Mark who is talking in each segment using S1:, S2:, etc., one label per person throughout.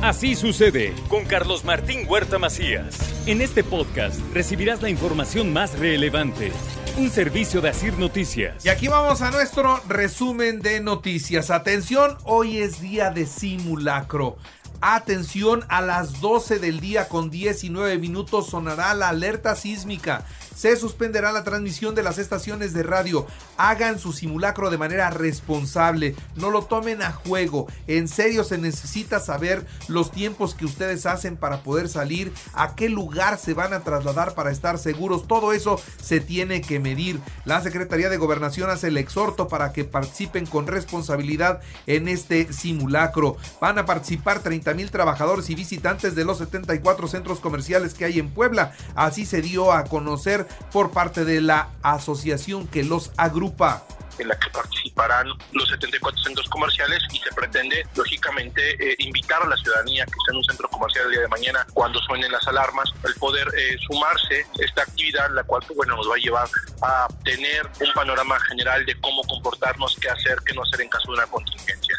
S1: Así sucede con Carlos Martín Huerta Macías. En este podcast recibirás la información más relevante. Un servicio de Asir Noticias.
S2: Y aquí vamos a nuestro resumen de noticias. Atención, hoy es día de simulacro. Atención, a las 12 del día con 19 minutos sonará la alerta sísmica se suspenderá la transmisión de las estaciones de radio. Hagan su simulacro de manera responsable, no lo tomen a juego. En serio se necesita saber los tiempos que ustedes hacen para poder salir, a qué lugar se van a trasladar para estar seguros. Todo eso se tiene que medir. La Secretaría de Gobernación hace el exhorto para que participen con responsabilidad en este simulacro. Van a participar 30 mil trabajadores y visitantes de los 74 centros comerciales que hay en Puebla. Así se dio a conocer por parte de la asociación que los agrupa
S3: en la que participarán los 74 centros comerciales y se pretende, lógicamente, eh, invitar a la ciudadanía que esté en un centro comercial el día de mañana cuando suenen las alarmas, el poder eh, sumarse a esta actividad, la cual, bueno, nos va a llevar a tener un panorama general de cómo comportarnos, qué hacer, qué no hacer en caso de una contingencia.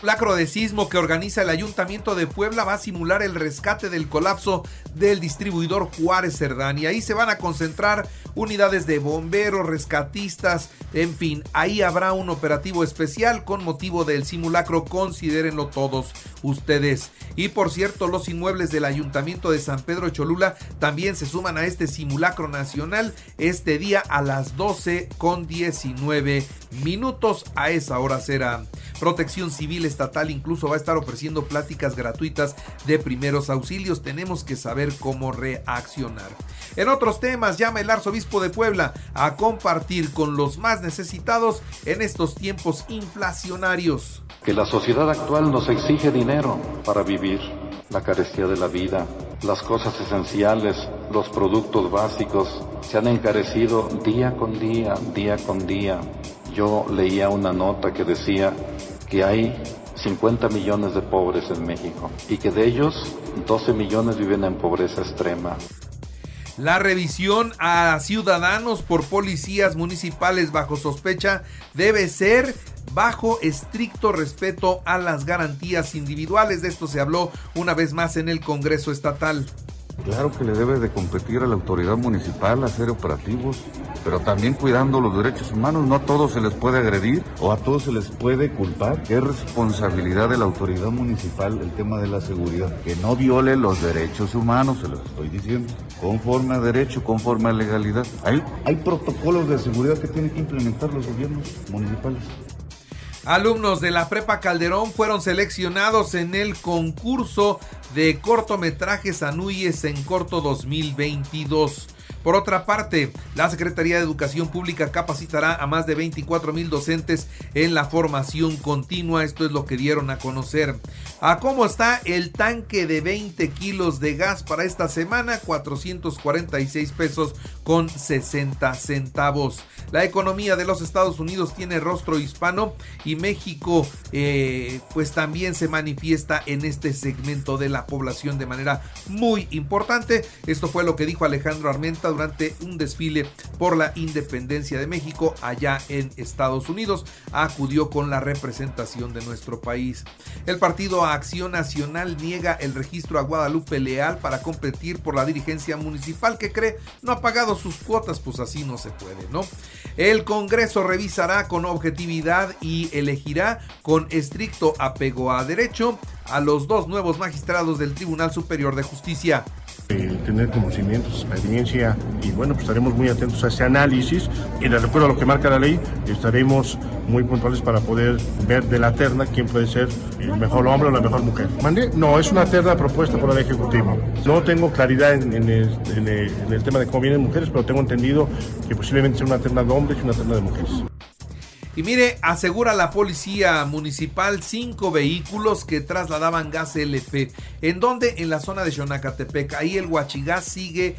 S2: Lacro de sismo que organiza el Ayuntamiento de Puebla va a simular el rescate del colapso del distribuidor Juárez Cerdán y ahí se van a concentrar unidades de bomberos, rescatistas, en fin, ahí habrá un operativo especial con motivo del simulacro, considérenlo todos ustedes. Y por cierto, los inmuebles del Ayuntamiento de San Pedro Cholula también se suman a este simulacro nacional este día a las 12 con 19 minutos. A esa hora será. Protección Civil Estatal incluso va a estar ofreciendo pláticas gratuitas de primeros auxilios. Tenemos que saber cómo reaccionar. En otros temas, llama el arzobispo de Puebla a compartir con los más necesitados en estos tiempos inflacionarios.
S4: Que la sociedad actual nos exige dinero para vivir, la carestía de la vida, las cosas esenciales, los productos básicos se han encarecido día con día, día con día. Yo leía una nota que decía que hay 50 millones de pobres en México y que de ellos 12 millones viven en pobreza extrema.
S2: La revisión a ciudadanos por policías municipales bajo sospecha debe ser bajo estricto respeto a las garantías individuales. De esto se habló una vez más en el Congreso Estatal.
S5: Claro que le debe de competir a la autoridad municipal hacer operativos, pero también cuidando los derechos humanos. No a todos se les puede agredir o a todos se les puede culpar. Es responsabilidad de la autoridad municipal el tema de la seguridad. Que no viole los derechos humanos, se los estoy diciendo. Conforme a derecho, conforme a legalidad. Hay, hay protocolos de seguridad que tienen que implementar los gobiernos municipales.
S2: Alumnos de la Prepa Calderón fueron seleccionados en el concurso de cortometrajes Anuyes en Corto 2022. Por otra parte, la Secretaría de Educación Pública capacitará a más de 24 mil docentes en la formación continua. Esto es lo que dieron a conocer. ¿A cómo está el tanque de 20 kilos de gas para esta semana? 446 pesos con 60 centavos. La economía de los Estados Unidos tiene rostro hispano y México eh, pues también se manifiesta en este segmento de la población de manera muy importante. Esto fue lo que dijo Alejandro Armenta durante un desfile por la independencia de México allá en Estados Unidos. Acudió con la representación de nuestro país. El partido Acción Nacional niega el registro a Guadalupe Leal para competir por la dirigencia municipal que cree no ha pagado sus cuotas, pues así no se puede, ¿no? El Congreso revisará con objetividad y elegirá con estricto apego a derecho a los dos nuevos magistrados del Tribunal Superior de Justicia
S6: tener conocimientos, experiencia y bueno, pues estaremos muy atentos a ese análisis y de acuerdo a lo que marca la ley estaremos muy puntuales para poder ver de la terna quién puede ser el mejor hombre o la mejor mujer. ¿Mande? No, es una terna propuesta por el Ejecutivo. No tengo claridad en el tema de cómo vienen mujeres, pero tengo entendido que posiblemente sea una terna de hombres y una terna de mujeres.
S2: Y mire, asegura la policía municipal cinco vehículos que trasladaban gas LP. ¿En donde En la zona de Xonacatepec. Ahí el huachigás sigue,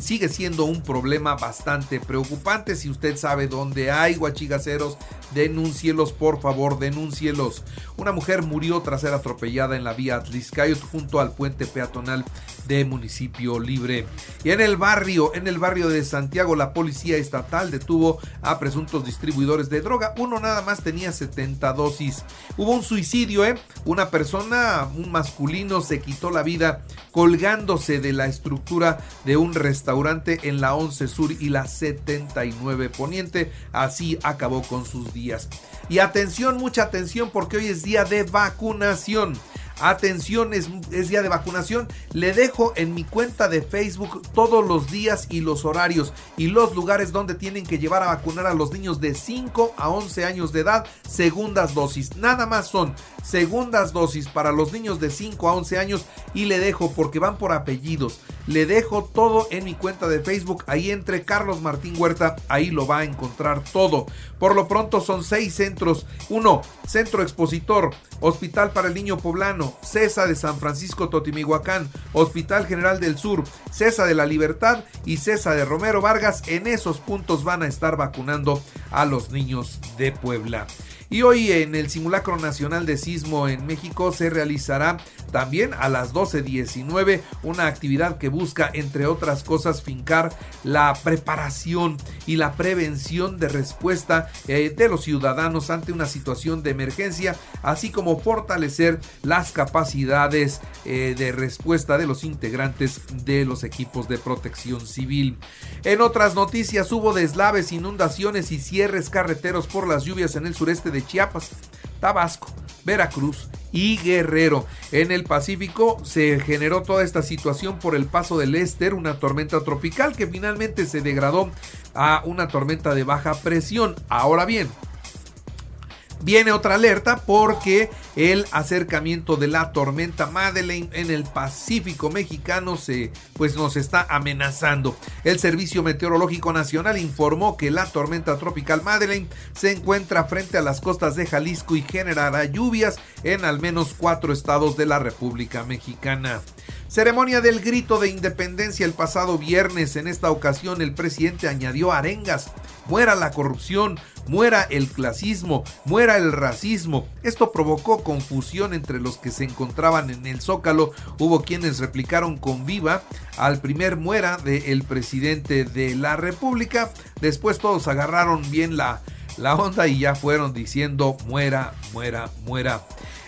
S2: sigue siendo un problema bastante preocupante. Si usted sabe dónde hay huachigaceros, denúncielos, por favor, denúncielos. Una mujer murió tras ser atropellada en la vía Atliscayot junto al puente peatonal de municipio libre. Y en el barrio, en el barrio de Santiago, la policía estatal detuvo a presuntos distribuidores de droga uno nada más tenía 70 dosis. Hubo un suicidio, ¿eh? Una persona, un masculino, se quitó la vida colgándose de la estructura de un restaurante en la 11 Sur y la 79 Poniente. Así acabó con sus días. Y atención, mucha atención porque hoy es día de vacunación. Atención, es, día de vacunación. Le dejo en mi cuenta de Facebook todos los días y los horarios y los lugares donde tienen que llevar a vacunar a los niños de 5 a 11 años de edad, segundas dosis. Nada más son segundas dosis para los niños de 5 a 11 años y le dejo porque van por apellidos. Le dejo todo en mi cuenta de Facebook. Ahí entre Carlos Martín Huerta, ahí lo va a encontrar todo. Por lo pronto son seis centros. Uno, Centro Expositor, Hospital para el Niño Poblano, CESA de San Francisco Totimihuacán, Hospital General del Sur, CESA de la Libertad y CESA de Romero Vargas. En esos puntos van a estar vacunando a los niños de Puebla. Y hoy en el simulacro nacional de sismo en México se realizará también a las 12.19 una actividad que busca, entre otras cosas, fincar la preparación y la prevención de respuesta eh, de los ciudadanos ante una situación de emergencia, así como fortalecer las capacidades eh, de respuesta de los integrantes de los equipos de protección civil. En otras noticias hubo deslaves, inundaciones y cierres carreteros por las lluvias en el sureste de Chiapas, Tabasco, Veracruz y Guerrero. En el Pacífico se generó toda esta situación por el paso del Éster, una tormenta tropical que finalmente se degradó a una tormenta de baja presión. Ahora bien, viene otra alerta porque el acercamiento de la tormenta Madeleine en el Pacífico mexicano se pues nos está amenazando. El Servicio Meteorológico Nacional informó que la tormenta tropical Madeleine se encuentra frente a las costas de Jalisco y generará lluvias en al menos cuatro estados de la República Mexicana. Ceremonia del grito de independencia el pasado viernes. En esta ocasión el presidente añadió arengas. Muera la corrupción, muera el clasismo, muera el racismo. Esto provocó confusión entre los que se encontraban en el zócalo. Hubo quienes replicaron con viva al primer muera del presidente de la República. Después todos agarraron bien la, la onda y ya fueron diciendo muera, muera, muera.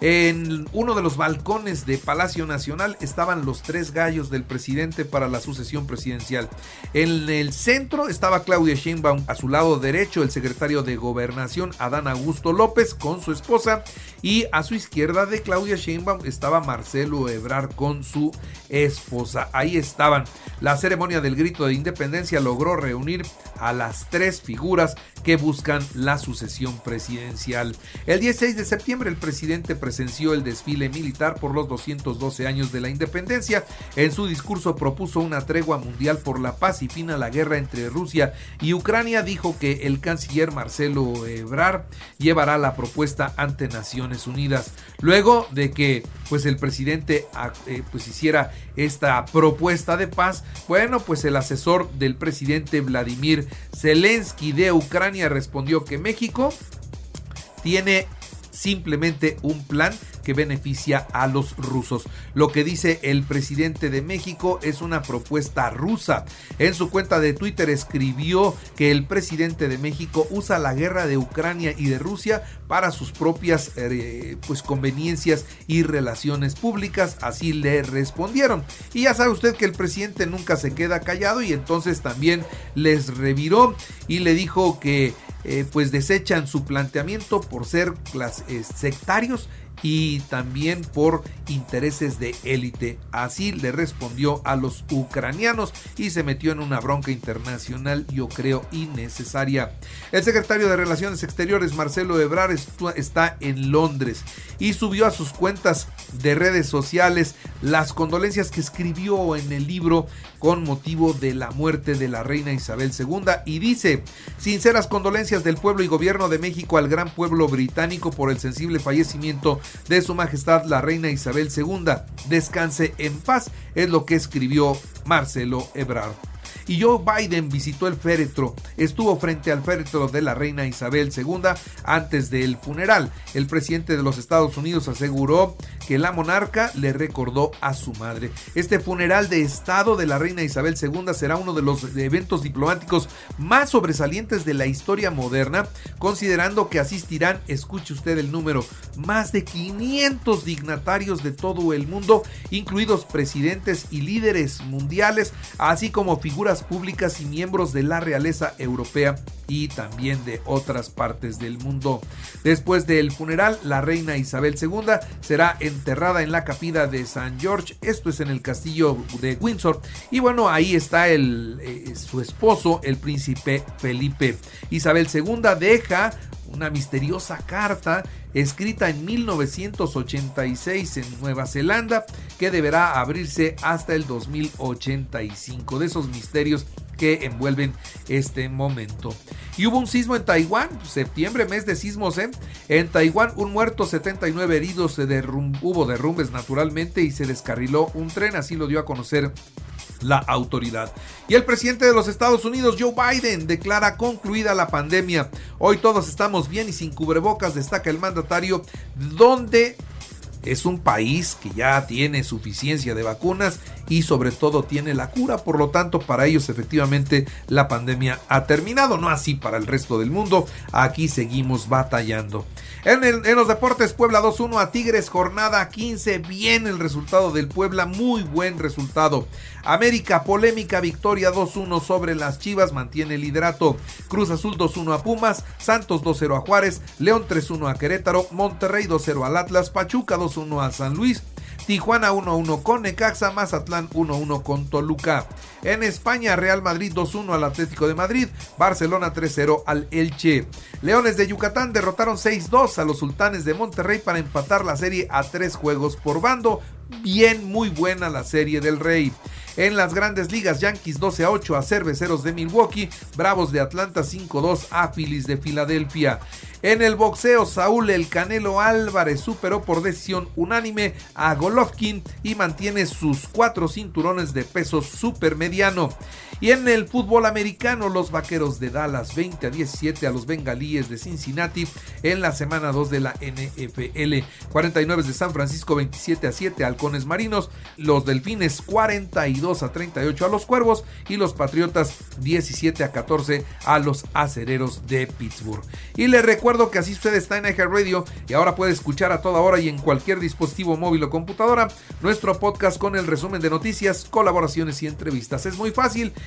S2: En uno de los balcones de Palacio Nacional estaban los tres gallos del presidente para la sucesión presidencial. En el centro estaba Claudia Sheinbaum, a su lado derecho el secretario de Gobernación Adán Augusto López con su esposa y a su izquierda de Claudia Sheinbaum estaba Marcelo Ebrard con su esposa. Ahí estaban. La ceremonia del grito de independencia logró reunir a las tres figuras que buscan la sucesión presidencial. El 16 de septiembre el presidente presenció el desfile militar por los 212 años de la independencia. En su discurso propuso una tregua mundial por la paz y fin a la guerra entre Rusia y Ucrania. Dijo que el canciller Marcelo Ebrard llevará la propuesta ante Naciones Unidas. Luego de que pues el presidente ah, eh, pues hiciera esta propuesta de paz, bueno, pues el asesor del presidente Vladimir Zelensky de Ucrania respondió que México tiene simplemente un plan que beneficia a los rusos. Lo que dice el presidente de México es una propuesta rusa. En su cuenta de Twitter escribió que el presidente de México usa la guerra de Ucrania y de Rusia para sus propias eh, pues conveniencias y relaciones públicas. Así le respondieron. Y ya sabe usted que el presidente nunca se queda callado y entonces también les reviró y le dijo que eh, pues desechan su planteamiento por ser eh, sectarios y también por intereses de élite. Así le respondió a los ucranianos y se metió en una bronca internacional, yo creo, innecesaria. El secretario de Relaciones Exteriores, Marcelo Ebrard, está en Londres y subió a sus cuentas de redes sociales las condolencias que escribió en el libro con motivo de la muerte de la reina Isabel II y dice, sinceras condolencias del pueblo y gobierno de México al gran pueblo británico por el sensible fallecimiento de su majestad la reina Isabel II. Descanse en paz, es lo que escribió Marcelo Ebrard. Y Joe Biden visitó el féretro. Estuvo frente al féretro de la reina Isabel II antes del funeral. El presidente de los Estados Unidos aseguró que la monarca le recordó a su madre. Este funeral de Estado de la reina Isabel II será uno de los eventos diplomáticos más sobresalientes de la historia moderna, considerando que asistirán, escuche usted el número, más de 500 dignatarios de todo el mundo, incluidos presidentes y líderes mundiales, así como figuras públicas y miembros de la realeza europea y también de otras partes del mundo. Después del funeral, la reina Isabel II será enterrada en la capilla de San George, esto es en el castillo de Windsor, y bueno, ahí está eh, su esposo, el príncipe Felipe. Isabel II deja una misteriosa carta escrita en 1986 en Nueva Zelanda que deberá abrirse hasta el 2085 de esos misterios que envuelven este momento. Y hubo un sismo en Taiwán, septiembre, mes de sismos, ¿eh? En Taiwán, un muerto, 79 heridos, se hubo derrumbes naturalmente y se descarriló un tren, así lo dio a conocer la autoridad. Y el presidente de los Estados Unidos, Joe Biden, declara concluida la pandemia. Hoy todos estamos bien y sin cubrebocas, destaca el mandatario, donde es un país que ya tiene suficiencia de vacunas y sobre todo tiene la cura, por lo tanto para ellos efectivamente la pandemia ha terminado, no así para el resto del mundo, aquí seguimos batallando. En, los deportes Puebla 2-1 a Tigres, jornada 15, bien el resultado del Puebla, muy buen resultado. América, polémica victoria 2-1 sobre las Chivas, mantiene el liderato. Cruz Azul 2-1 a Pumas, Santos 2-0 a Juárez, León 3-1 a Querétaro, Monterrey 2-0 al Atlas, Pachuca 2-1 a San Luis, Tijuana 1-1 con Necaxa, Mazatlán 1-1 con Toluca. En España, Real Madrid 2-1 al Atlético de Madrid, Barcelona 3-0 al Elche. Leones de Yucatán derrotaron 6-2 a los Sultanes de Monterrey para empatar la serie a tres juegos por bando. Bien, muy buena la serie del Rey. En las grandes ligas, Yankees 12 a 8 a Cerveceros de Milwaukee, Bravos de Atlanta 5-2 a Phillies de Filadelfia. En el boxeo, Saúl El Canelo Álvarez superó por decisión unánime a Golovkin y mantiene sus cuatro cinturones de peso supermediano. Y en el fútbol americano, los vaqueros de Dallas 20 a 17 a los bengalíes de Cincinnati en la semana 2 de la NFL. 49 de San Francisco 27 a 7 halcones marinos, los delfines 42 a 38 a los cuervos y los patriotas 17 a 14 a los acereros de Pittsburgh. Y le recuerdo que así usted está en Radio y ahora puede escuchar a toda hora y en cualquier dispositivo móvil o computadora nuestro podcast con el resumen de noticias, colaboraciones y entrevistas. Es muy fácil